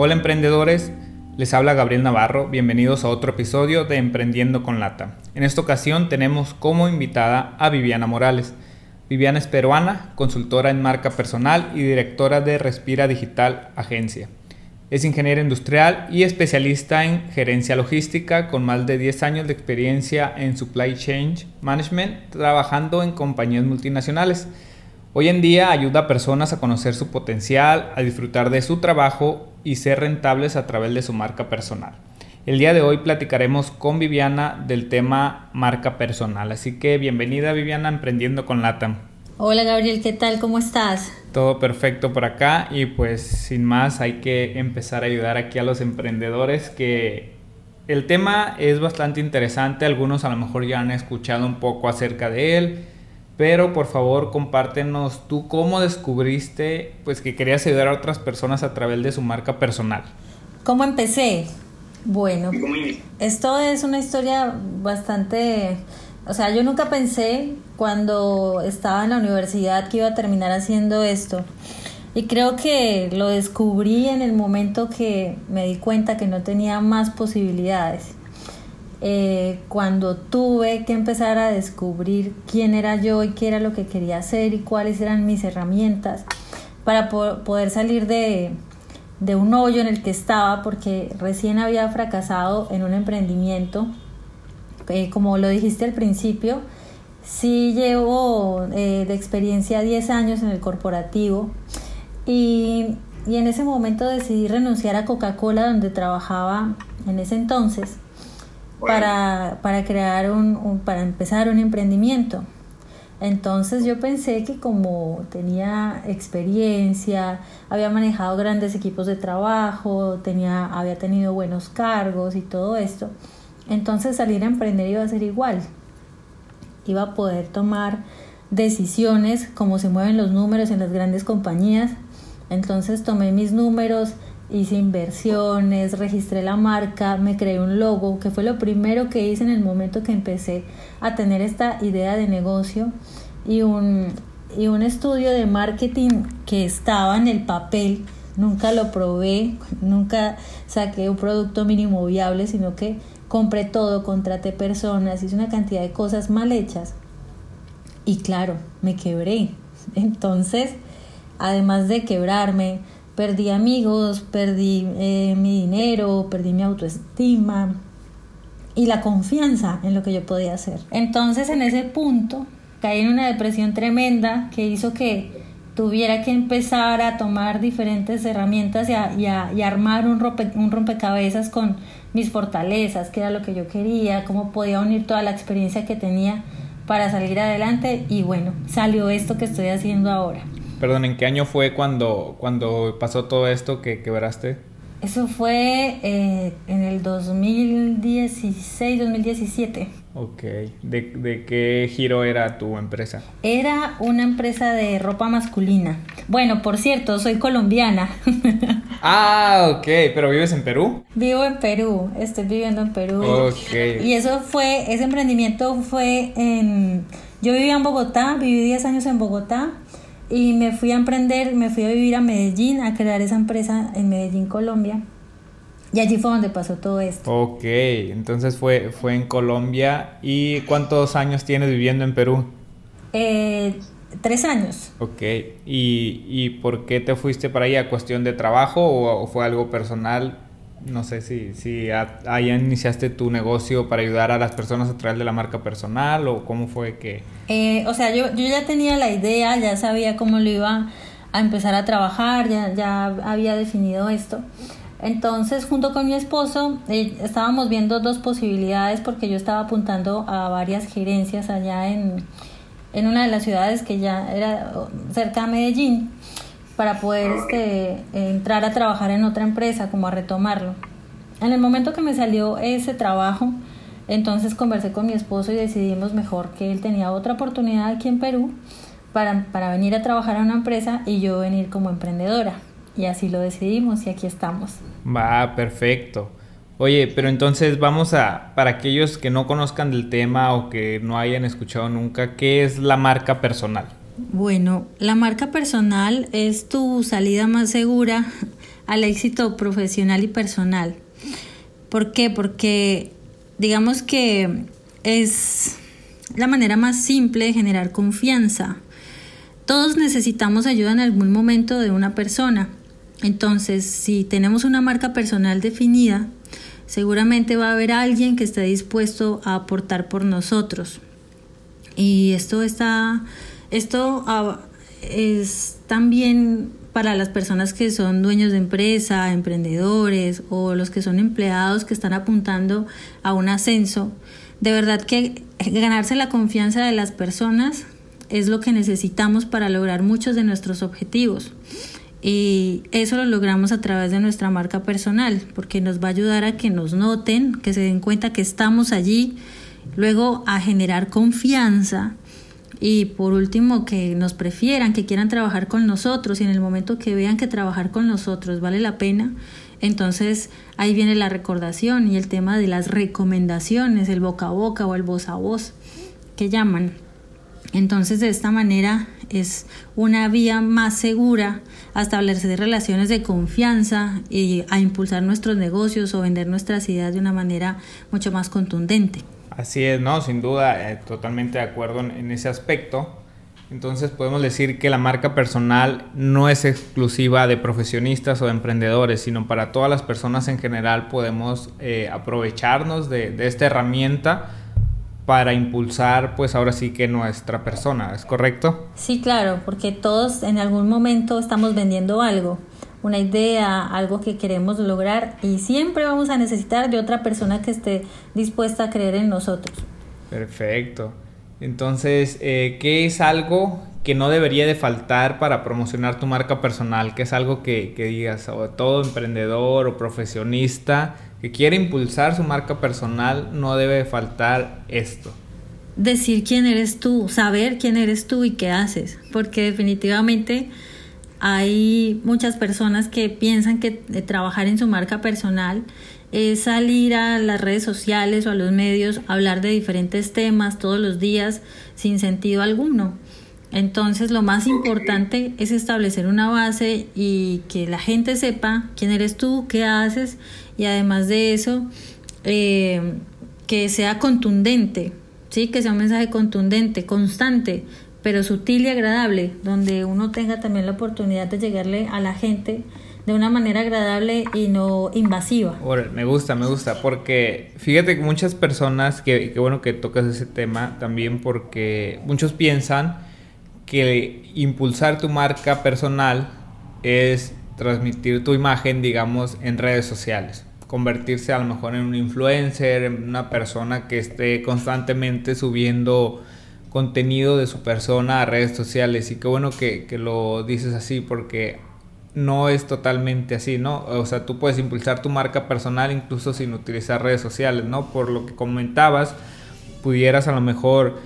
Hola emprendedores, les habla Gabriel Navarro, bienvenidos a otro episodio de Emprendiendo con Lata. En esta ocasión tenemos como invitada a Viviana Morales. Viviana es peruana, consultora en marca personal y directora de Respira Digital Agencia. Es ingeniera industrial y especialista en gerencia logística con más de 10 años de experiencia en supply chain management, trabajando en compañías multinacionales. Hoy en día ayuda a personas a conocer su potencial, a disfrutar de su trabajo y ser rentables a través de su marca personal. El día de hoy platicaremos con Viviana del tema marca personal. Así que bienvenida Viviana Emprendiendo con Latam. Hola Gabriel, ¿qué tal? ¿Cómo estás? Todo perfecto por acá y pues sin más hay que empezar a ayudar aquí a los emprendedores que el tema es bastante interesante, algunos a lo mejor ya han escuchado un poco acerca de él pero por favor compártenos tú cómo descubriste pues que querías ayudar a otras personas a través de su marca personal. ¿Cómo empecé? Bueno, esto es una historia bastante, o sea, yo nunca pensé cuando estaba en la universidad que iba a terminar haciendo esto. Y creo que lo descubrí en el momento que me di cuenta que no tenía más posibilidades. Eh, cuando tuve que empezar a descubrir quién era yo y qué era lo que quería hacer y cuáles eran mis herramientas para poder salir de, un hoyo en el que estaba porque recién había fracasado en un emprendimiento. Eh, como lo dijiste al principio, sí llevo eh, de experiencia 10 años en el corporativo y, y en ese momento decidí renunciar a Coca-Cola donde trabajaba en ese entonces para, para crear un, para empezar un emprendimiento. Entonces yo pensé que como tenía experiencia, había manejado grandes equipos de trabajo, tenía, había tenido buenos cargos y todo esto, entonces salir a emprender iba a ser igual. Iba a poder tomar decisiones como se mueven los números en las grandes compañías. Entonces tomé mis números, hice inversiones, registré la marca, me creé un logo, que fue lo primero que hice en el momento que empecé a tener esta idea de negocio y un, y un estudio de marketing que estaba en el papel. Nunca lo probé, nunca saqué un producto mínimo viable, sino que compré todo, contraté personas, hice una cantidad de cosas mal hechas. Y claro, me quebré. Entonces, además de quebrarme, perdí amigos, perdí eh, mi dinero, perdí mi autoestima y la confianza en lo que yo podía hacer. Entonces en ese punto caí en una depresión tremenda que hizo que tuviera que empezar a tomar diferentes herramientas y, a, armar un, un rompecabezas con mis fortalezas, qué era lo que yo quería, cómo podía unir toda la experiencia que tenía para salir adelante y bueno, salió esto que estoy haciendo ahora. Perdón, ¿en qué año fue cuando, cuando pasó todo esto que quebraste? Eso fue eh, en el 2016, 2017. Ok. ¿De, ¿De, qué giro era tu empresa? Era una empresa de ropa masculina. Bueno, por cierto, soy colombiana. ah, ok. ¿Pero vives en Perú? Vivo en Perú. Estoy viviendo en Perú. Ok. Y eso fue, ese emprendimiento fue en... Yo vivía en Bogotá, viví 10 años en Bogotá y me fui a emprender, me fui a vivir a Medellín, a crear esa empresa en Medellín, Colombia. Y allí fue donde pasó todo esto. Ok, entonces fue, fue en Colombia. ¿Y cuántos años tienes viviendo en Perú? Eh, tres años. Ok, ¿Y, ¿Y por qué te fuiste para allá? ¿Cuestión de trabajo o, o fue algo personal? No sé si, si ahí iniciaste tu negocio para ayudar a las personas a través de la marca personal o cómo fue que... Eh, o sea, yo, yo ya tenía la idea, ya sabía cómo lo iba a empezar a trabajar, ya, ya había definido esto. Entonces, junto con mi esposo, eh, estábamos viendo dos posibilidades porque yo estaba apuntando a varias gerencias allá en, en una de las ciudades que ya era cerca de Medellín. Para poder este, entrar a trabajar en otra empresa, como a retomarlo. En el momento que me salió ese trabajo, entonces conversé con mi esposo y decidimos mejor que él tenía otra oportunidad aquí en Perú para, para venir a trabajar a una empresa y yo venir como emprendedora. Y así lo decidimos y aquí estamos. Va, perfecto. Oye, pero entonces vamos a, para aquellos que no conozcan del tema o que no hayan escuchado nunca, ¿qué es la marca personal? Bueno, la marca personal es tu salida más segura al éxito profesional y personal. ¿Por qué? Porque digamos que es la manera más simple de generar confianza. Todos necesitamos ayuda en algún momento de una persona. Entonces, si tenemos una marca personal definida, seguramente va a haber alguien que esté dispuesto a aportar por nosotros. Y esto está, esto ah, es también para las personas que son dueños de empresa, emprendedores o los que son empleados que están apuntando a un ascenso. De verdad que ganarse la confianza de las personas es lo que necesitamos para lograr muchos de nuestros objetivos. Y eso lo logramos a través de nuestra marca personal, porque nos va a ayudar a que nos noten, que se den cuenta que estamos allí, luego a generar confianza y por último que nos prefieran, que quieran trabajar con nosotros y en el momento que vean que trabajar con nosotros vale la pena, entonces ahí viene la recordación y el tema de las recomendaciones, el boca a boca o el voz a voz que llaman. Entonces de esta manera es una vía más segura a establecer relaciones de confianza y a impulsar nuestros negocios o vender nuestras ideas de una manera mucho más contundente. Así es, ¿no? Sin duda, eh, totalmente de acuerdo en, ese aspecto. Entonces podemos decir que la marca personal no es exclusiva de profesionistas o de emprendedores, sino para todas las personas en general podemos eh, aprovecharnos de, de esta herramienta para impulsar pues ahora sí que nuestra persona, ¿es correcto? Sí, claro, porque todos en algún momento estamos vendiendo algo, una idea, algo que queremos lograr y siempre vamos a necesitar de otra persona que esté dispuesta a creer en nosotros. Perfecto. Entonces, eh, ¿qué es algo que no debería de faltar para promocionar tu marca personal? ¿Qué es algo que, que digas, o todo emprendedor o profesionista que quiere impulsar su marca personal, no debe faltar esto. Decir quién eres tú, saber quién eres tú y qué haces, porque definitivamente hay muchas personas que piensan que trabajar en su marca personal es salir a las redes sociales o a los medios, hablar de diferentes temas todos los días sin sentido alguno. Entonces lo más importante es establecer una base y que la gente sepa quién eres tú, qué haces y además de eso eh, que sea contundente, ¿sí? que sea un mensaje contundente, constante, pero sutil y agradable, donde uno tenga también la oportunidad de llegarle a la gente de una manera agradable y no invasiva. me gusta, me gusta, porque fíjate que muchas personas, que, que bueno que tocas ese tema también, porque muchos piensan que impulsar tu marca personal es transmitir tu imagen, digamos, en redes sociales. Convertirse a lo mejor en un influencer, en una persona que esté constantemente subiendo contenido de su persona a redes sociales. Y qué bueno que, que lo dices así porque no es totalmente así, ¿no? O sea, tú puedes impulsar tu marca personal incluso sin utilizar redes sociales, ¿no? Por lo que comentabas, pudieras a lo mejor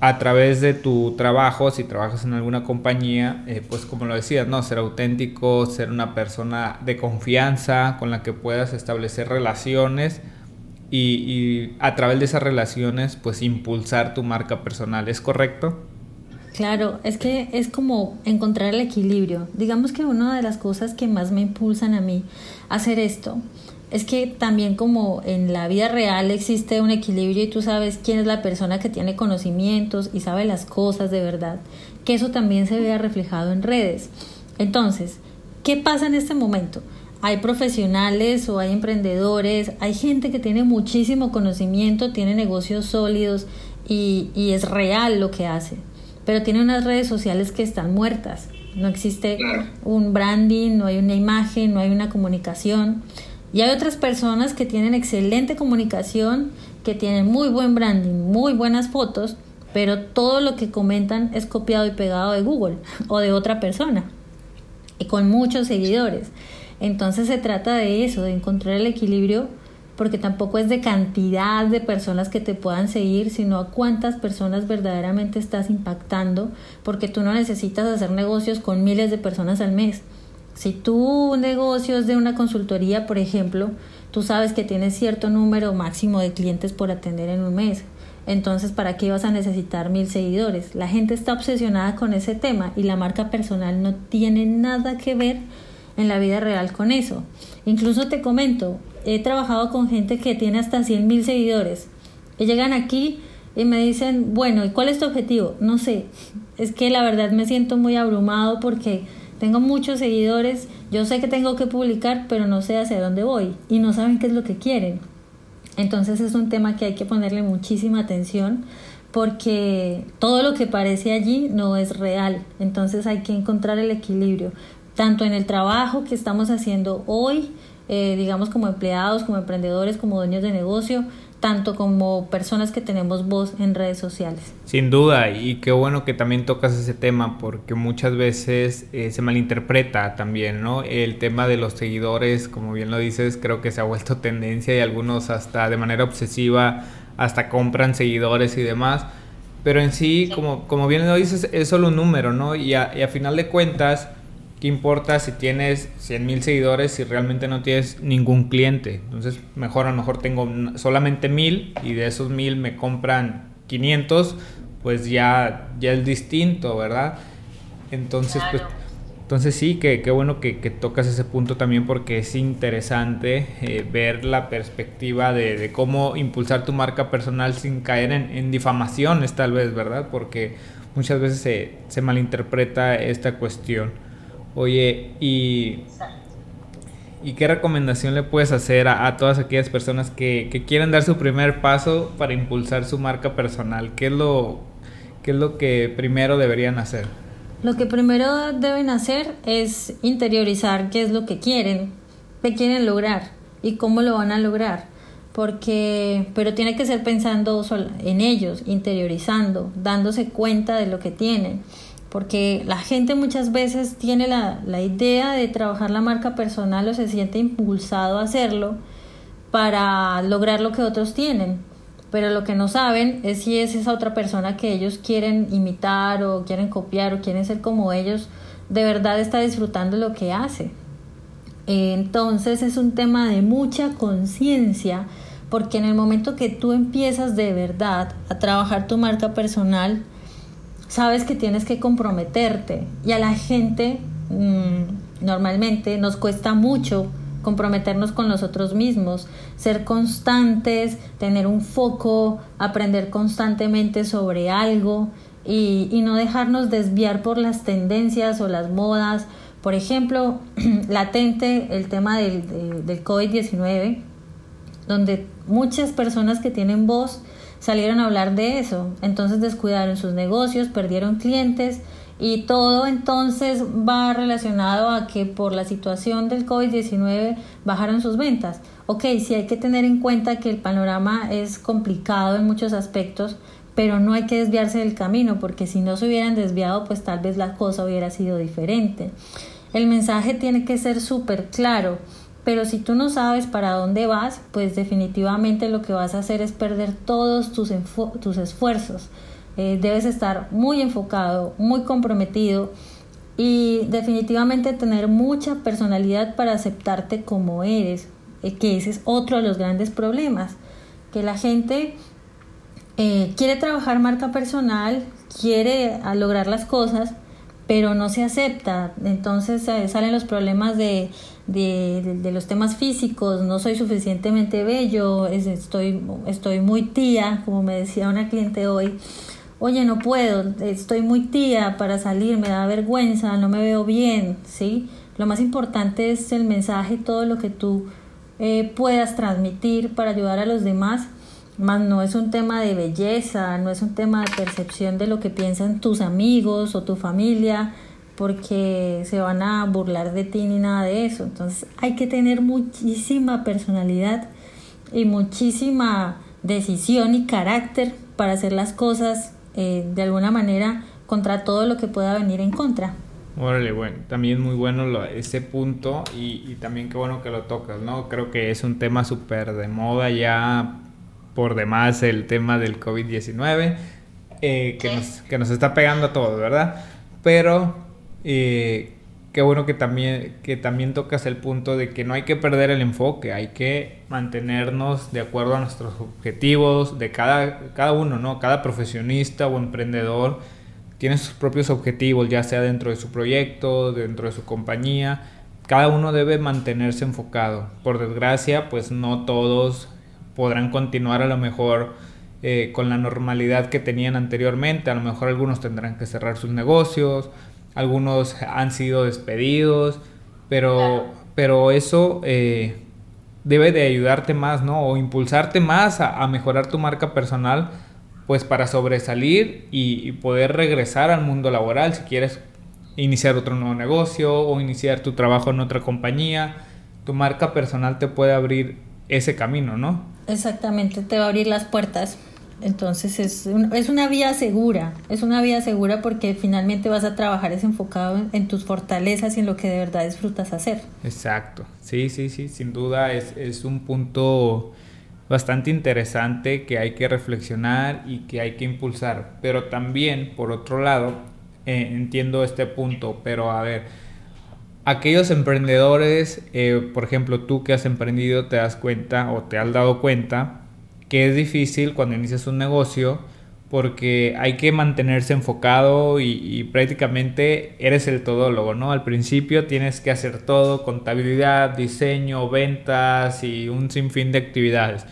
a través de tu trabajo, si trabajas en alguna compañía, eh, pues como lo decías, ¿no? Ser auténtico, ser una persona de confianza con la que puedas establecer relaciones y, y, a través de esas relaciones, pues impulsar tu marca personal, ¿es correcto? Claro, es que es como encontrar el equilibrio. Digamos que una de las cosas que más me impulsan a mí hacer esto es que también como en la vida real existe un equilibrio y tú sabes quién es la persona que tiene conocimientos y sabe las cosas de verdad, que eso también se vea reflejado en redes. Entonces, ¿qué pasa en este momento? Hay profesionales o hay emprendedores, hay gente que tiene muchísimo conocimiento, tiene negocios sólidos y, y es real lo que hace, pero tiene unas redes sociales que están muertas. No existe un branding, no hay una imagen, no hay una comunicación. Y hay otras personas que tienen excelente comunicación, que tienen muy buen branding, muy buenas fotos, pero todo lo que comentan es copiado y pegado de Google o de otra persona. y con muchos seguidores. Entonces se trata de eso, de encontrar el equilibrio, porque tampoco es de cantidad de personas que te puedan seguir, sino a cuántas personas verdaderamente estás impactando, porque tú no necesitas hacer negocios con miles de personas al mes. Si tú negocios de una consultoría, por ejemplo, tú sabes que tienes cierto número máximo de clientes por atender en un mes. Entonces, ¿para qué vas a necesitar mil seguidores? La gente está obsesionada con ese tema y la marca personal no tiene nada que ver en la vida real con eso. Incluso te comento, he trabajado con gente que tiene hasta 100 mil seguidores y llegan aquí y me dicen, bueno, ¿y cuál es tu objetivo? No sé, es que la verdad me siento muy abrumado porque tengo muchos seguidores, yo sé que tengo que publicar, pero no sé hacia dónde voy y no saben qué es lo que quieren. Entonces es un tema que hay que ponerle muchísima atención porque todo lo que parece allí no es real. Entonces hay que encontrar el equilibrio tanto en el trabajo que estamos haciendo hoy, eh, digamos como empleados, como emprendedores, como dueños de negocio, tanto como personas que tenemos voz en redes sociales. Sin duda, y qué bueno que también tocas ese tema, porque muchas veces eh, se malinterpreta también, ¿no? El tema de los seguidores, como bien lo dices, creo que se ha vuelto tendencia y algunos hasta de manera obsesiva hasta compran seguidores y demás. Pero en sí, Como, como bien lo dices, es solo un número, ¿no? Y a, y a final de cuentas, ¿Qué importa si tienes 100 mil seguidores si realmente no tienes ningún cliente? Entonces, mejor a lo mejor tengo solamente mil y de esos mil me compran 500, pues ya, ya es distinto, ¿verdad? Entonces, pues, entonces sí, que qué bueno que, tocas ese punto también porque es interesante eh, ver la perspectiva de, cómo impulsar tu marca personal sin caer en, en, difamaciones tal vez, ¿verdad? Porque muchas veces se, se malinterpreta esta cuestión. Oye, y, ¿y qué recomendación le puedes hacer a, todas aquellas personas que, que, quieren dar su primer paso para impulsar su marca personal? ¿Qué es, lo, ¿Qué es lo que primero deberían hacer? Lo que primero deben hacer es interiorizar qué es lo que quieren, qué quieren lograr y cómo lo van a lograr. Porque, pero tiene que ser pensando en ellos, interiorizando, dándose cuenta de lo que tienen porque la gente muchas veces tiene la, la, idea de trabajar la marca personal o se siente impulsado a hacerlo para lograr lo que otros tienen, pero lo que no saben es si es esa otra persona que ellos quieren imitar o quieren copiar o quieren ser como ellos, de verdad está disfrutando lo que hace. Entonces es un tema de mucha conciencia, porque en el momento que tú empiezas de verdad a trabajar tu marca personal, sabes que tienes que comprometerte y a la gente mm, normalmente nos cuesta mucho comprometernos con nosotros mismos, ser constantes, tener un foco, aprender constantemente sobre algo y, no dejarnos desviar por las tendencias o las modas. Por ejemplo, latente el tema del, del COVID-19, donde muchas personas que tienen voz salieron a hablar de eso. Entonces descuidaron sus negocios, perdieron clientes y todo entonces va relacionado a que por la situación del COVID-19 bajaron sus ventas. Ok, sí hay que tener en cuenta que el panorama es complicado en muchos aspectos, pero no hay que desviarse del camino porque si no se hubieran desviado pues tal vez la cosa hubiera sido diferente. El mensaje tiene que ser súper claro pero si tú no sabes para dónde vas, pues definitivamente lo que vas a hacer es perder todos tus, tus esfuerzos. Eh, debes estar muy enfocado, muy comprometido y definitivamente tener mucha personalidad para aceptarte como eres, eh, que ese es otro de los grandes problemas, que la gente eh, quiere trabajar marca personal, quiere lograr las cosas, pero no se acepta. Entonces salen los problemas de de, de, los temas físicos, no soy suficientemente bello, estoy, estoy muy tía, como me decía una cliente hoy, oye, no puedo, estoy muy tía para salir, me da vergüenza, no me veo bien, ¿sí? Lo más importante es el mensaje, todo lo que tú eh, puedas transmitir para ayudar a los demás, más no es un tema de belleza, no es un tema de percepción de lo que piensan tus amigos o tu familia, porque se van a burlar de ti ni nada de eso. Entonces hay que tener muchísima personalidad y muchísima decisión y carácter para hacer las cosas eh, de alguna manera contra todo lo que pueda venir en contra. Órale, bueno, también muy bueno ese punto y, también qué bueno que lo tocas, ¿no? Creo que es un tema súper de moda ya por demás el tema del COVID-19, eh, que, nos, que nos está pegando a todos, ¿verdad? Pero eh, qué bueno que también, que también tocas el punto de que no hay que perder el enfoque, hay que mantenernos de acuerdo a nuestros objetivos de cada, cada uno, ¿no? Cada profesionista o emprendedor tiene sus propios objetivos, ya sea dentro de su proyecto, dentro de su compañía. Cada uno debe mantenerse enfocado. Por desgracia, pues no todos podrán continuar a lo mejor eh, con la normalidad que tenían anteriormente. A lo mejor algunos tendrán que cerrar sus negocios, algunos han sido despedidos, pero, pero eso eh, debe de ayudarte más, ¿no? O impulsarte más a, mejorar tu marca personal, pues para sobresalir y, poder regresar al mundo laboral si quieres iniciar otro nuevo negocio o iniciar tu trabajo en otra compañía. Tu marca personal te puede abrir ese camino, ¿no? Exactamente, te va a abrir las puertas. Entonces es, es una vía segura, es una vía segura porque finalmente vas a trabajar es enfocado en, tus fortalezas y en lo que de verdad disfrutas hacer. Exacto, sí, sí, sí, sin duda es, es un punto bastante interesante que hay que reflexionar y que hay que impulsar. Pero también, por otro lado, eh, entiendo este punto, pero a ver, aquellos emprendedores, eh, por ejemplo, tú que has emprendido, te das cuenta o te has dado cuenta que es difícil cuando inicias un negocio porque hay que mantenerse enfocado y, prácticamente eres el todólogo, ¿no? Al principio tienes que hacer todo, contabilidad, diseño, ventas y un sinfín de actividades.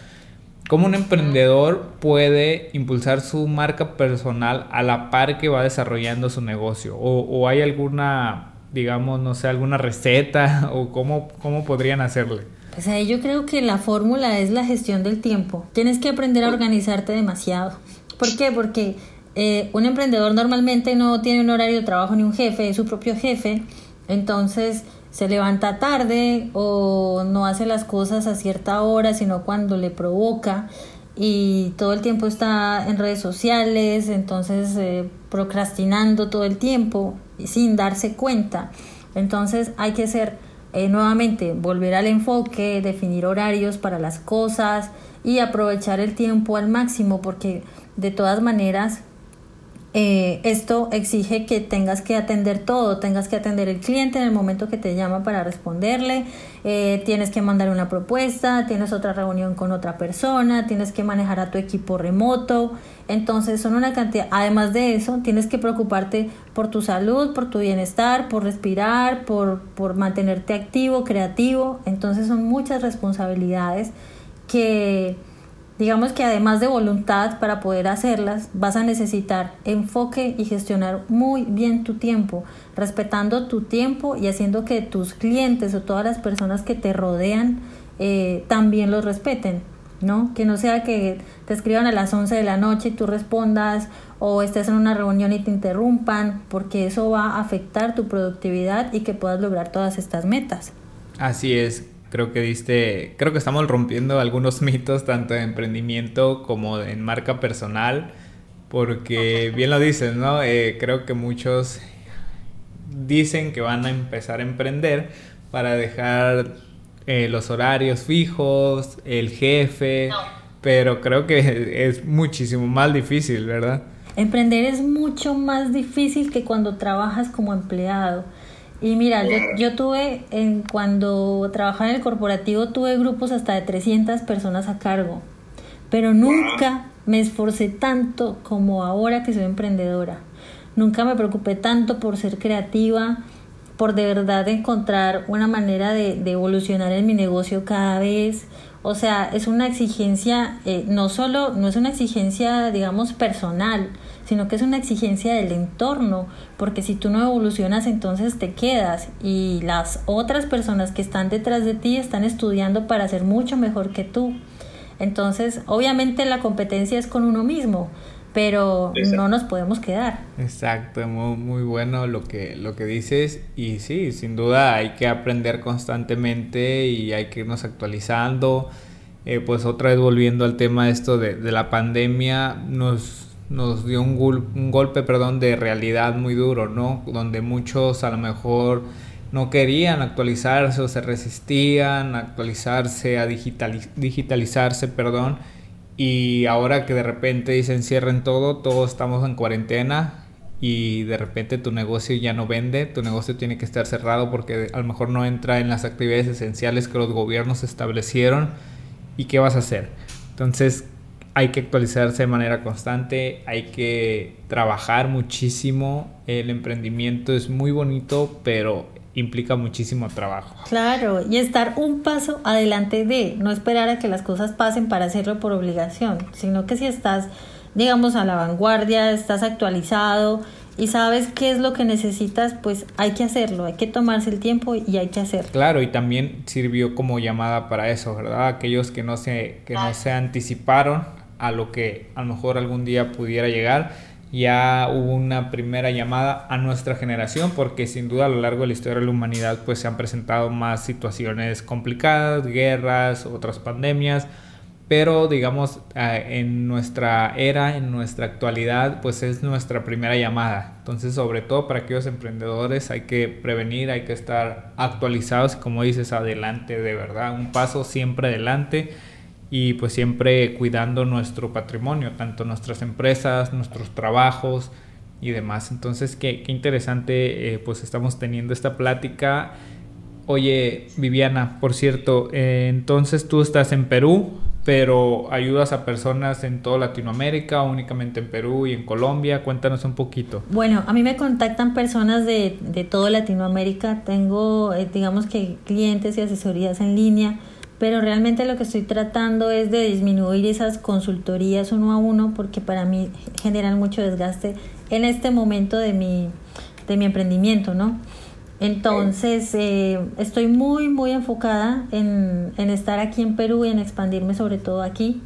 ¿Cómo un emprendedor puede impulsar su marca personal a la par que va desarrollando su negocio? ¿O, o hay alguna, digamos, no sé, alguna receta o cómo, cómo podrían hacerle? O sea, yo creo que la fórmula es la gestión del tiempo. Tienes que aprender a organizarte demasiado. ¿Por qué? Porque eh, un emprendedor normalmente no tiene un horario de trabajo ni un jefe, es su propio jefe. Entonces se levanta tarde o no hace las cosas a cierta hora, sino cuando le provoca. Y todo el tiempo está en redes sociales, entonces eh, procrastinando todo el tiempo sin darse cuenta. Entonces hay que ser eh, nuevamente volver al enfoque, definir horarios para las cosas y aprovechar el tiempo al máximo porque de todas maneras eh, esto exige que tengas que atender todo, tengas que atender el cliente en el momento que te llama para responderle, eh, tienes que mandar una propuesta, tienes otra reunión con otra persona, tienes que manejar a tu equipo remoto, entonces son una cantidad, además de eso, tienes que preocuparte por tu salud, por tu bienestar, por respirar, por, por mantenerte activo, creativo, entonces son muchas responsabilidades que Digamos que además de voluntad para poder hacerlas, vas a necesitar enfoque y gestionar muy bien tu tiempo, respetando tu tiempo y haciendo que tus clientes o todas las personas que te rodean eh, también los respeten, ¿no? Que no sea que te escriban a las 11 de la noche y tú respondas o estés en una reunión y te interrumpan, porque eso va a afectar tu productividad y que puedas lograr todas estas metas. Así es, creo que diste, creo que estamos rompiendo algunos mitos tanto de emprendimiento como en marca personal, porque bien lo dices, ¿no? Eh, creo que muchos dicen que van a empezar a emprender para dejar eh, los horarios fijos, el jefe, pero creo que es muchísimo más difícil, ¿verdad? Emprender es mucho más difícil que cuando trabajas como empleado. Y mira, yo, yo tuve, en, cuando trabajaba en el corporativo, tuve grupos hasta de 300 personas a cargo, pero nunca me esforcé tanto como ahora que soy emprendedora. Nunca me preocupé tanto por ser creativa, por de verdad encontrar una manera de, evolucionar en mi negocio cada vez. O sea, es una exigencia, eh, no solo, no es una exigencia, digamos, personal, sino que es una exigencia del entorno, porque si tú no evolucionas entonces te quedas y las otras personas que están detrás de ti están estudiando para ser mucho mejor que tú. Entonces, obviamente la competencia es con uno mismo, pero no nos podemos quedar. Exacto, muy, muy, bueno lo que, lo que dices y sí, sin duda hay que aprender constantemente y hay que irnos actualizando. Eh, pues otra vez volviendo al tema esto de, de la pandemia, nos nos dio un, un golpe, perdón, de realidad muy duro, ¿no? Donde muchos a lo mejor no querían actualizarse o se resistían a actualizarse, a digitalizarse, perdón. Y ahora que de repente dicen cierren todo, todos estamos en cuarentena y de repente tu negocio ya no vende, tu negocio tiene que estar cerrado porque a lo mejor no entra en las actividades esenciales que los gobiernos establecieron. ¿Y qué vas a hacer? Entonces hay que actualizarse de manera constante, hay que trabajar muchísimo. El emprendimiento es muy bonito, pero implica muchísimo trabajo. Claro, y estar un paso adelante de, no esperar a que las cosas pasen para hacerlo por obligación, sino que si estás, digamos, a la vanguardia, estás actualizado y sabes qué es lo que necesitas, pues hay que hacerlo, hay que tomarse el tiempo y hay que hacerlo. Claro, y también sirvió como llamada para eso, ¿verdad? Aquellos que no se, que no se anticiparon a lo que a lo mejor algún día pudiera llegar. Ya hubo una primera llamada a nuestra generación porque sin duda a lo largo de la historia de la humanidad pues se han presentado más situaciones complicadas, guerras, otras pandemias, pero digamos en nuestra era, en nuestra actualidad pues es nuestra primera llamada. Entonces sobre todo para aquellos emprendedores hay que prevenir, hay que estar actualizados como dices adelante de verdad, un paso siempre adelante y pues siempre cuidando nuestro patrimonio, tanto nuestras empresas, nuestros trabajos y demás. Entonces, qué, qué interesante, eh, pues estamos teniendo esta plática. Oye, Viviana, por cierto, eh, entonces tú estás en Perú, pero ayudas a personas en toda Latinoamérica, únicamente en Perú y en Colombia. Cuéntanos un poquito. Bueno, a mí me contactan personas de, de toda Latinoamérica. Tengo, eh, digamos que clientes y asesorías en línea pero realmente lo que estoy tratando es de disminuir esas consultorías uno a uno porque para mí generan mucho desgaste en este momento de mi, de mi emprendimiento, ¿no? Entonces, eh, estoy muy, muy enfocada en, en estar aquí en Perú y en expandirme sobre todo aquí,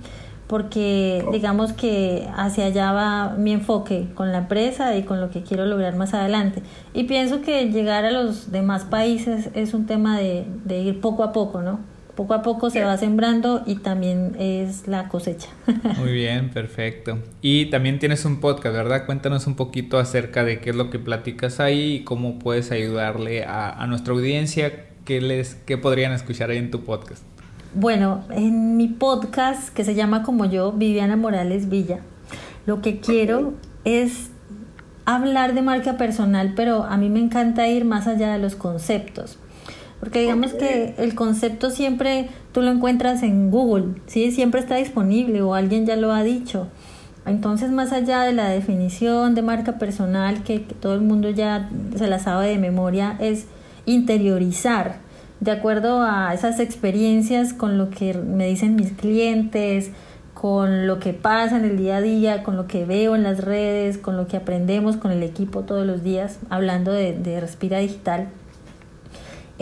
porque digamos que hacia allá va mi enfoque con la empresa y con lo que quiero lograr más adelante. Y pienso que llegar a los demás países es un tema de, de ir poco a poco, ¿no? Poco a poco se va sembrando y también es la cosecha. Muy bien, perfecto. Y también tienes un podcast, ¿verdad? Cuéntanos un poquito acerca de qué es lo que platicas ahí y cómo puedes ayudarle a, nuestra audiencia, qué, les, qué podrían escuchar ahí en tu podcast. Bueno, en mi podcast que se llama como yo, Viviana Morales Villa, lo que quiero es hablar de marca personal, pero a mí me encanta ir más allá de los conceptos. Porque digamos que el concepto siempre tú lo encuentras en Google, ¿sí? Siempre está disponible o alguien ya lo ha dicho. Entonces, más allá de la definición de marca personal, que, todo el mundo ya se la sabe de memoria, es interiorizar de acuerdo a esas experiencias con lo que me dicen mis clientes, con lo que pasa en el día a día, con lo que veo en las redes, con lo que aprendemos con el equipo todos los días, hablando de, de Respira Digital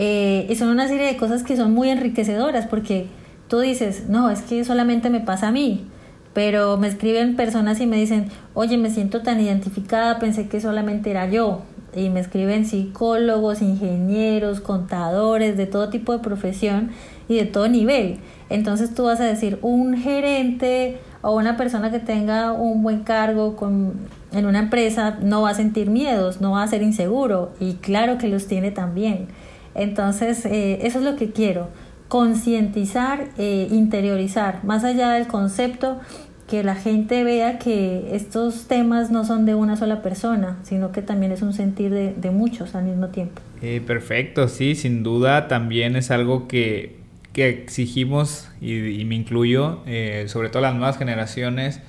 eh, y son una serie de cosas que son muy enriquecedoras porque tú dices, no, es que solamente me pasa a mí, pero me escriben personas y me dicen, oye, me siento tan identificada, pensé que solamente era yo. Y me escriben psicólogos, ingenieros, contadores, de todo tipo de profesión y de todo nivel. Entonces tú vas a decir, un gerente o una persona que tenga un buen cargo con, en una empresa no va a sentir miedos, no va a ser inseguro. Y claro que los tiene también. Entonces, eh, eso es lo que quiero, concientizar, eh, interiorizar, más allá del concepto, que la gente vea que estos temas no son de una sola persona, sino que también es un sentir de, muchos al mismo tiempo. Eh, perfecto, sí, sin duda también es algo que, exigimos, y, me incluyo, sobre todo las nuevas generaciones,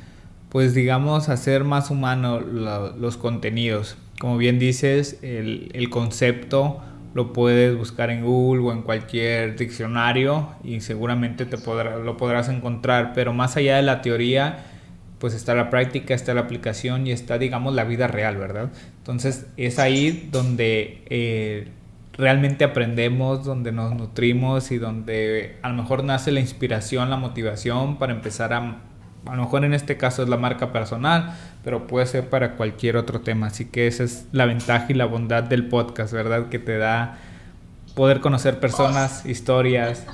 pues digamos, hacer más humano los contenidos. Como bien dices, el, el concepto lo puedes buscar en Google o en cualquier diccionario y seguramente te podrá, lo podrás encontrar, pero más allá de la teoría, pues está la práctica, está la aplicación y está, digamos, la vida real, ¿verdad? Entonces es ahí donde eh, realmente aprendemos, donde nos nutrimos y donde a lo mejor nace la inspiración, la motivación para empezar a a lo mejor en este caso es la marca personal, pero puede ser para cualquier otro tema. Así que esa es la ventaja y la bondad del podcast, ¿verdad? Que te da poder conocer personas, historias.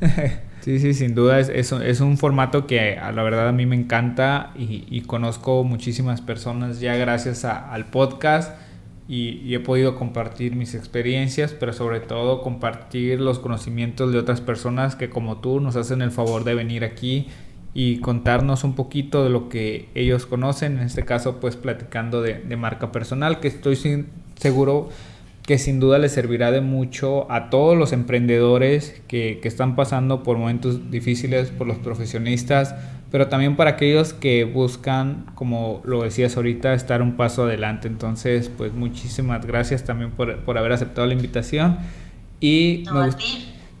Sí, sí, sin duda es, es, un formato que a la verdad a mí me encanta y, conozco muchísimas personas ya gracias al podcast y, he podido compartir mis experiencias, pero sobre todo compartir los conocimientos de otras personas que como tú nos hacen el favor de venir aquí y contarnos un poquito de lo que ellos conocen, en este caso pues platicando de, de marca personal, que estoy sin, seguro que sin duda les servirá de mucho a todos los emprendedores que, que, están pasando por momentos difíciles, por los profesionistas, pero también para aquellos que buscan, como lo decías ahorita, estar un paso adelante. Entonces, pues muchísimas gracias también por, por haber aceptado la invitación. Y me,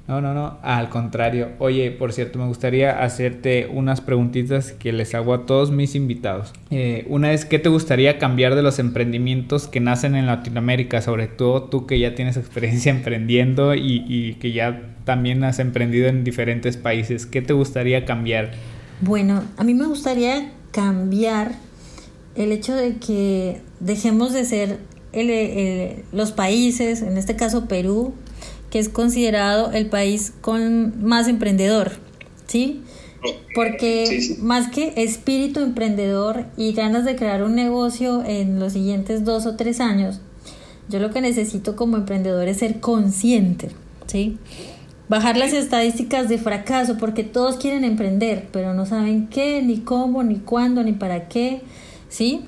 no, no, no, al contrario. Oye, por cierto, me gustaría hacerte unas preguntitas que les hago a todos mis invitados. Eh, una es, ¿qué te gustaría cambiar de los emprendimientos que nacen en Latinoamérica? Sobre todo tú que ya tienes experiencia emprendiendo y, y que ya también has emprendido en diferentes países. ¿Qué te gustaría cambiar? Bueno, a mí me gustaría cambiar el hecho de que dejemos de ser los países, en este caso Perú, que es considerado el país con más emprendedor, ¿sí? Porque más que espíritu emprendedor y ganas de crear un negocio en los siguientes dos o tres años, yo lo que necesito como emprendedor es ser consciente, ¿sí? Bajar las estadísticas de fracaso, porque todos quieren emprender, pero no saben qué, ni cómo, ni cuándo, ni para qué, ¿sí?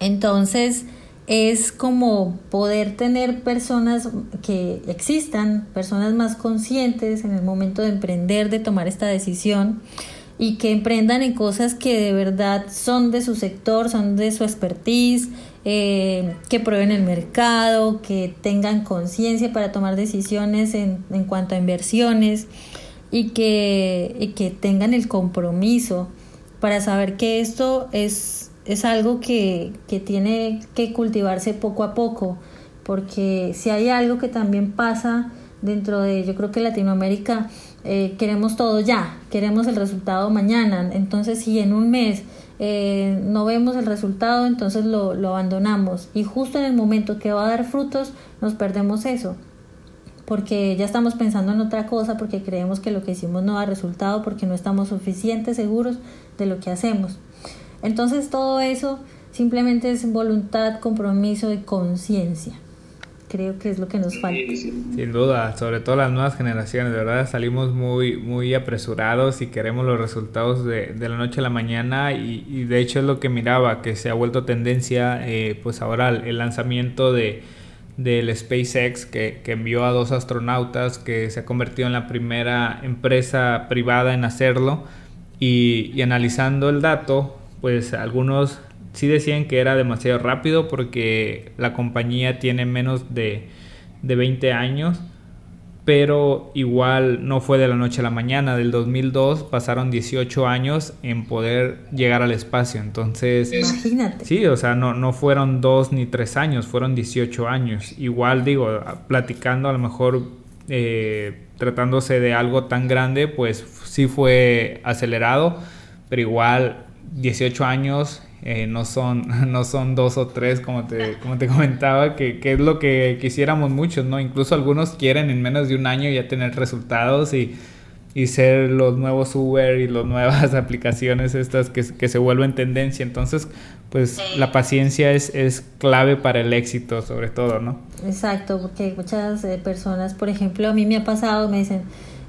Entonces, es como poder tener personas que existan, personas más conscientes en el momento de emprender, de tomar esta decisión y que emprendan en cosas que de verdad son de su sector, son de su expertise, eh, que prueben el mercado, que tengan conciencia para tomar decisiones en, en, cuanto a inversiones y que, y que tengan el compromiso para saber que esto es es algo que, tiene que cultivarse poco a poco, porque si hay algo que también pasa dentro de, yo creo que Latinoamérica, eh, queremos todo ya, queremos el resultado mañana, entonces si en un mes eh, no vemos el resultado, entonces lo, lo abandonamos y justo en el momento que va a dar frutos, nos perdemos eso porque ya estamos pensando en otra cosa, porque creemos que lo que hicimos no da resultado, porque no estamos suficientes seguros de lo que hacemos. Entonces todo eso simplemente es voluntad, compromiso y conciencia. Creo que es lo que nos falta. Sin duda, sobre todo las nuevas generaciones, de verdad salimos muy, muy apresurados y queremos los resultados de, de la noche a la mañana y, de hecho es lo que miraba, que se ha vuelto tendencia, eh, pues ahora el, lanzamiento de, del SpaceX que, que, envió a dos astronautas, que se ha convertido en la primera empresa privada en hacerlo y, y analizando el dato, pues algunos sí decían que era demasiado rápido porque la compañía tiene menos de, de 20 años, pero igual no fue de la noche a la mañana. Del 2002 pasaron 18 años en poder llegar al espacio. Entonces, imagínate. Sí, o sea, no, no fueron dos ni tres años, fueron 18 años. Igual digo, platicando a lo mejor eh, tratándose de algo tan grande, pues sí fue acelerado, pero igual 18 años eh, no, son, no son dos o tres, como te, como te comentaba, que, que, es lo que quisiéramos muchos, ¿no? Incluso algunos quieren en menos de un año ya tener resultados y, y ser los nuevos Uber y las nuevas aplicaciones estas que, que se vuelven tendencia. Entonces, pues la paciencia es, es clave para el éxito, sobre todo, ¿no? Exacto, porque muchas eh, personas, por ejemplo, a mí me ha pasado, me dicen,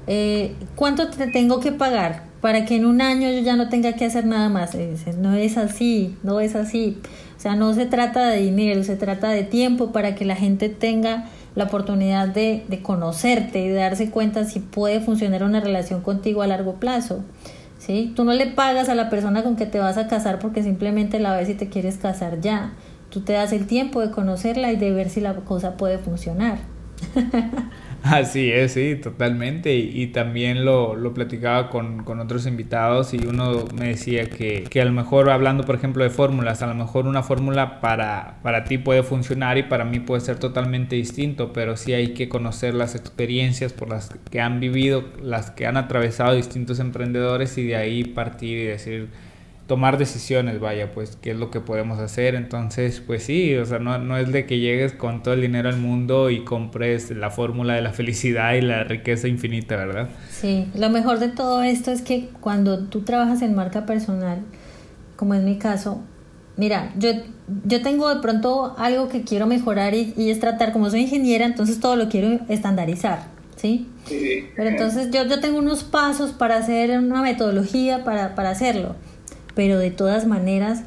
eh, ¿cuánto te tengo que pagar? Para que en un año yo ya no tenga que hacer nada más. no es así, no es así. O sea, no se trata de dinero, se trata de tiempo para que la gente tenga la oportunidad de, de conocerte y de darse cuenta si puede funcionar una relación contigo a largo plazo. ¿sí? Tú no le pagas a la persona con que te vas a casar porque simplemente la ves y te quieres casar ya. Tú te das el tiempo de conocerla y de ver si la cosa puede funcionar. Así es, sí, totalmente. Y, también lo, lo platicaba con, con, otros invitados y uno me decía que, que, a lo mejor hablando, por ejemplo, de fórmulas, a lo mejor una fórmula para, para ti puede funcionar y para mí puede ser totalmente distinto, pero sí hay que conocer las experiencias por las que han vivido, las que han atravesado distintos emprendedores y de ahí partir y decir tomar decisiones, vaya, pues qué es lo que podemos hacer. Entonces, pues sí, o sea, no, no es de que llegues con todo el dinero al mundo y compres la fórmula de la felicidad y la riqueza infinita, ¿verdad? Sí, lo mejor de todo esto es que cuando tú trabajas en marca personal, como es mi caso, mira, yo, yo tengo de pronto algo que quiero mejorar y, y es tratar, como soy ingeniera, entonces todo lo quiero estandarizar, ¿sí? Sí. Pero entonces yo, yo tengo unos pasos para hacer una metodología para, para hacerlo pero de todas maneras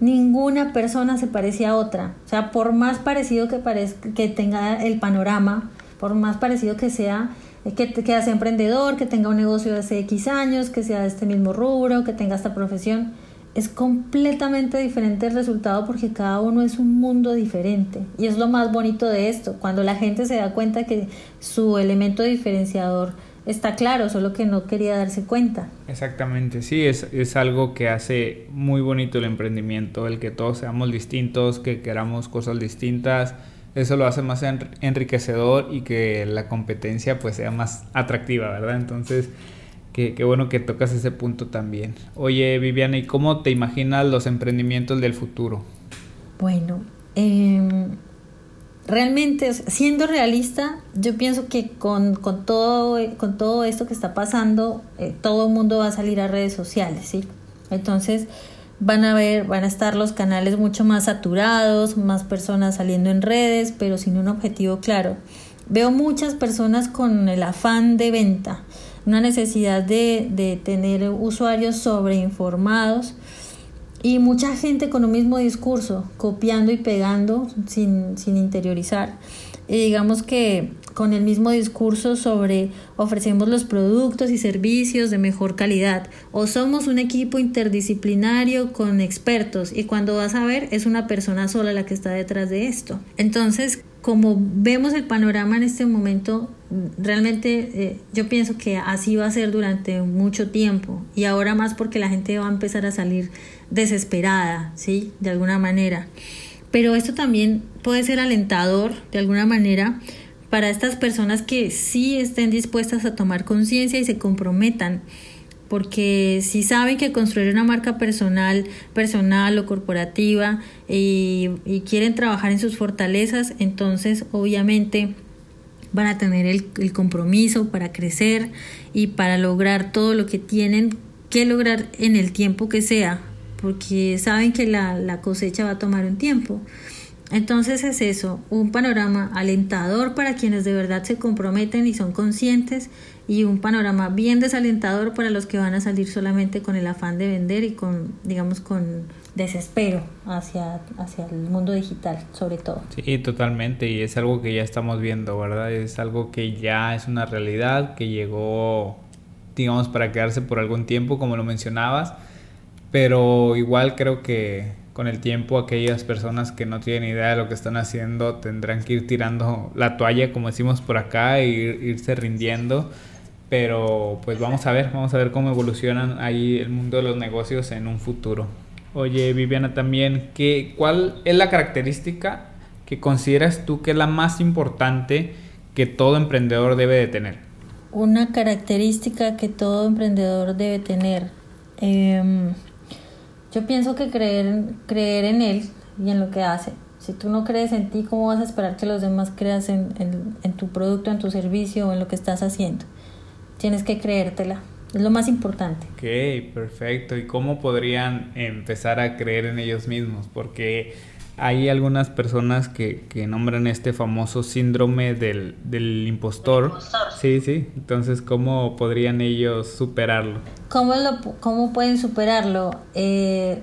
ninguna persona se parece a otra. O sea, por más parecido que parezca, que tenga el panorama, por más parecido que sea, que, que sea emprendedor, que tenga un negocio de hace X años, que sea de este mismo rubro, que tenga esta profesión, es completamente diferente el resultado porque cada uno es un mundo diferente. Y es lo más bonito de esto, cuando la gente se da cuenta que su elemento diferenciador está claro, solo que no quería darse cuenta. Exactamente, sí, es, es algo que hace muy bonito el emprendimiento, el que todos seamos distintos, que queramos cosas distintas, eso lo hace más enriquecedor y que la competencia pues sea más atractiva, ¿verdad? Entonces, qué, qué bueno que tocas ese punto también. Oye, Viviana, ¿y cómo te imaginas los emprendimientos del futuro? Bueno, eh, realmente, siendo realista, yo pienso que con, con, todo, con todo esto que está pasando, eh, todo el mundo va a salir a redes sociales, ¿sí? Entonces van a ver, van a estar los canales mucho más saturados, más personas saliendo en redes, pero sin un objetivo claro. Veo muchas personas con el afán de venta, una necesidad de, de tener usuarios sobreinformados y mucha gente con un mismo discurso, copiando y pegando sin, sin interiorizar. Y digamos que con el mismo discurso sobre ofrecemos los productos y servicios de mejor calidad o somos un equipo interdisciplinario con expertos y cuando vas a ver es una persona sola la que está detrás de esto. Entonces, como vemos el panorama en este momento, realmente eh, yo pienso que así va a ser durante mucho tiempo y ahora más porque la gente va a empezar a salir desesperada, ¿sí? De alguna manera. Pero esto también puede ser alentador, de alguna manera, para estas personas que sí estén dispuestas a tomar conciencia y se comprometan. Porque si saben que construir una marca personal, personal o corporativa y, quieren trabajar en sus fortalezas, entonces obviamente van a tener el compromiso para crecer y para lograr todo lo que tienen que lograr en el tiempo que sea, porque saben que la, cosecha va a tomar un tiempo. Entonces es eso, un panorama alentador para quienes de verdad se comprometen y son conscientes y un panorama bien desalentador para los que van a salir solamente con el afán de vender y con, digamos, con desespero hacia, hacia el mundo digital, sobre todo. Sí, totalmente, y es algo que ya estamos viendo, ¿verdad? Es algo que ya es una realidad, que llegó, digamos, para quedarse por algún tiempo, como lo mencionabas pero igual creo que con el tiempo aquellas personas que no tienen idea de lo que están haciendo tendrán que ir tirando la toalla, como decimos por acá, e irse rindiendo. Pero pues vamos a ver, vamos a ver cómo evolucionan ahí el mundo de los negocios en un futuro. Oye, Viviana, también, ¿qué, ¿cuál es la característica que consideras tú que es la más importante que todo emprendedor debe de tener? Una característica que todo emprendedor debe tener. Eh, yo pienso que creer, creer en él y en lo que hace. Si tú no crees en ti, ¿cómo vas a esperar que los demás creas en, en, tu producto, en tu servicio o en lo que estás haciendo? Tienes que creértela. Es lo más importante. Ok, perfecto. ¿Y cómo podrían empezar a creer en ellos mismos? Porque hay algunas personas que, que nombran este famoso síndrome del, del impostor. Sí, sí. Entonces, ¿cómo podrían ellos superarlo? ¿Cómo, lo, cómo pueden superarlo? Eh,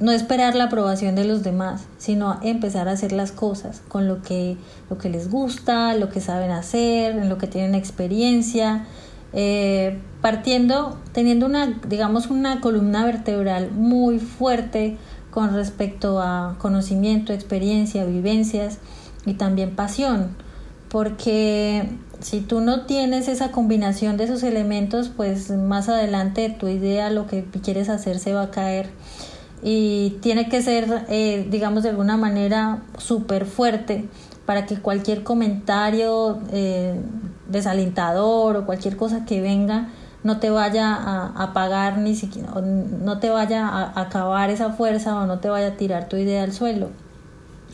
no esperar la aprobación de los demás, sino empezar a hacer las cosas con lo que, lo que les gusta, lo que saben hacer, en lo que tienen experiencia. Eh, partiendo, teniendo una, digamos, una columna vertebral muy fuerte con respecto a conocimiento, experiencia, vivencias y también pasión, porque si tú no tienes esa combinación de esos elementos, pues más adelante tu idea, lo que quieres hacer se va a caer. Y tiene que ser, eh, digamos, de alguna manera súper fuerte para que cualquier comentario eh, desalentador o cualquier cosa que venga no te vaya a, a pagar ni siquiera, no te vaya a acabar esa fuerza o no te vaya a tirar tu idea al suelo.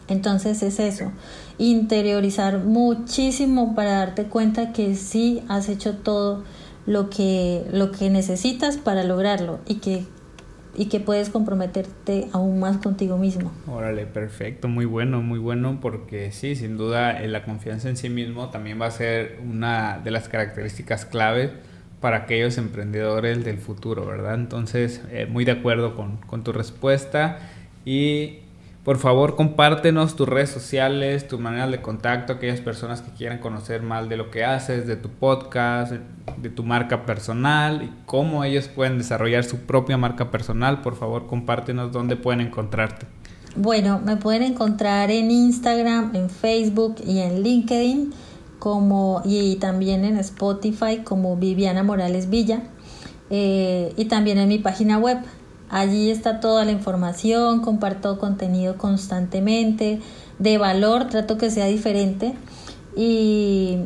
Entonces es eso, interiorizar muchísimo para darte cuenta que sí has hecho todo lo que, lo que necesitas para lograrlo y que, y que puedes comprometerte aún más contigo mismo. Órale, perfecto, muy bueno, muy bueno, porque sí, sin duda eh, la confianza en sí mismo también va a ser una de las características clave para aquellos emprendedores del futuro, ¿verdad? Entonces, eh, muy de acuerdo con, con tu respuesta y por favor, compártenos tus redes sociales, tu manera de contacto, aquellas personas que quieran conocer más de lo que haces, de tu podcast, de tu marca personal y cómo ellos pueden desarrollar su propia marca personal. Por favor, compártenos dónde pueden encontrarte. Bueno, me pueden encontrar en Instagram, en Facebook y en LinkedIn como y también en Spotify como Viviana Morales Villa eh, y también en mi página web Allí está toda la información, comparto contenido constantemente, de valor, trato que sea diferente. Y,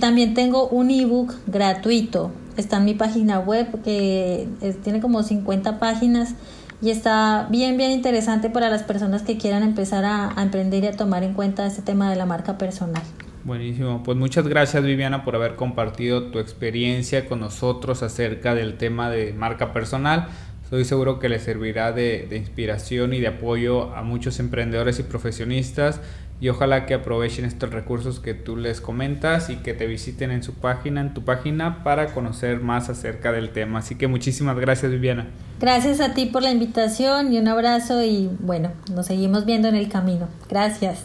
también tengo un ebook gratuito. Está en mi página web que tiene como 50 páginas y está bien, bien interesante para las personas que quieran empezar a, a emprender y a tomar en cuenta este tema de la marca personal. Buenísimo, pues muchas gracias Viviana por haber compartido tu experiencia con nosotros acerca del tema de marca personal. Estoy seguro que le servirá de, inspiración y de apoyo a muchos emprendedores y profesionistas y ojalá que aprovechen estos recursos que tú les comentas y que te visiten en su página, en tu página para conocer más acerca del tema. Así que muchísimas gracias Viviana. Gracias a ti por la invitación y un abrazo y bueno, nos seguimos viendo en el camino. Gracias.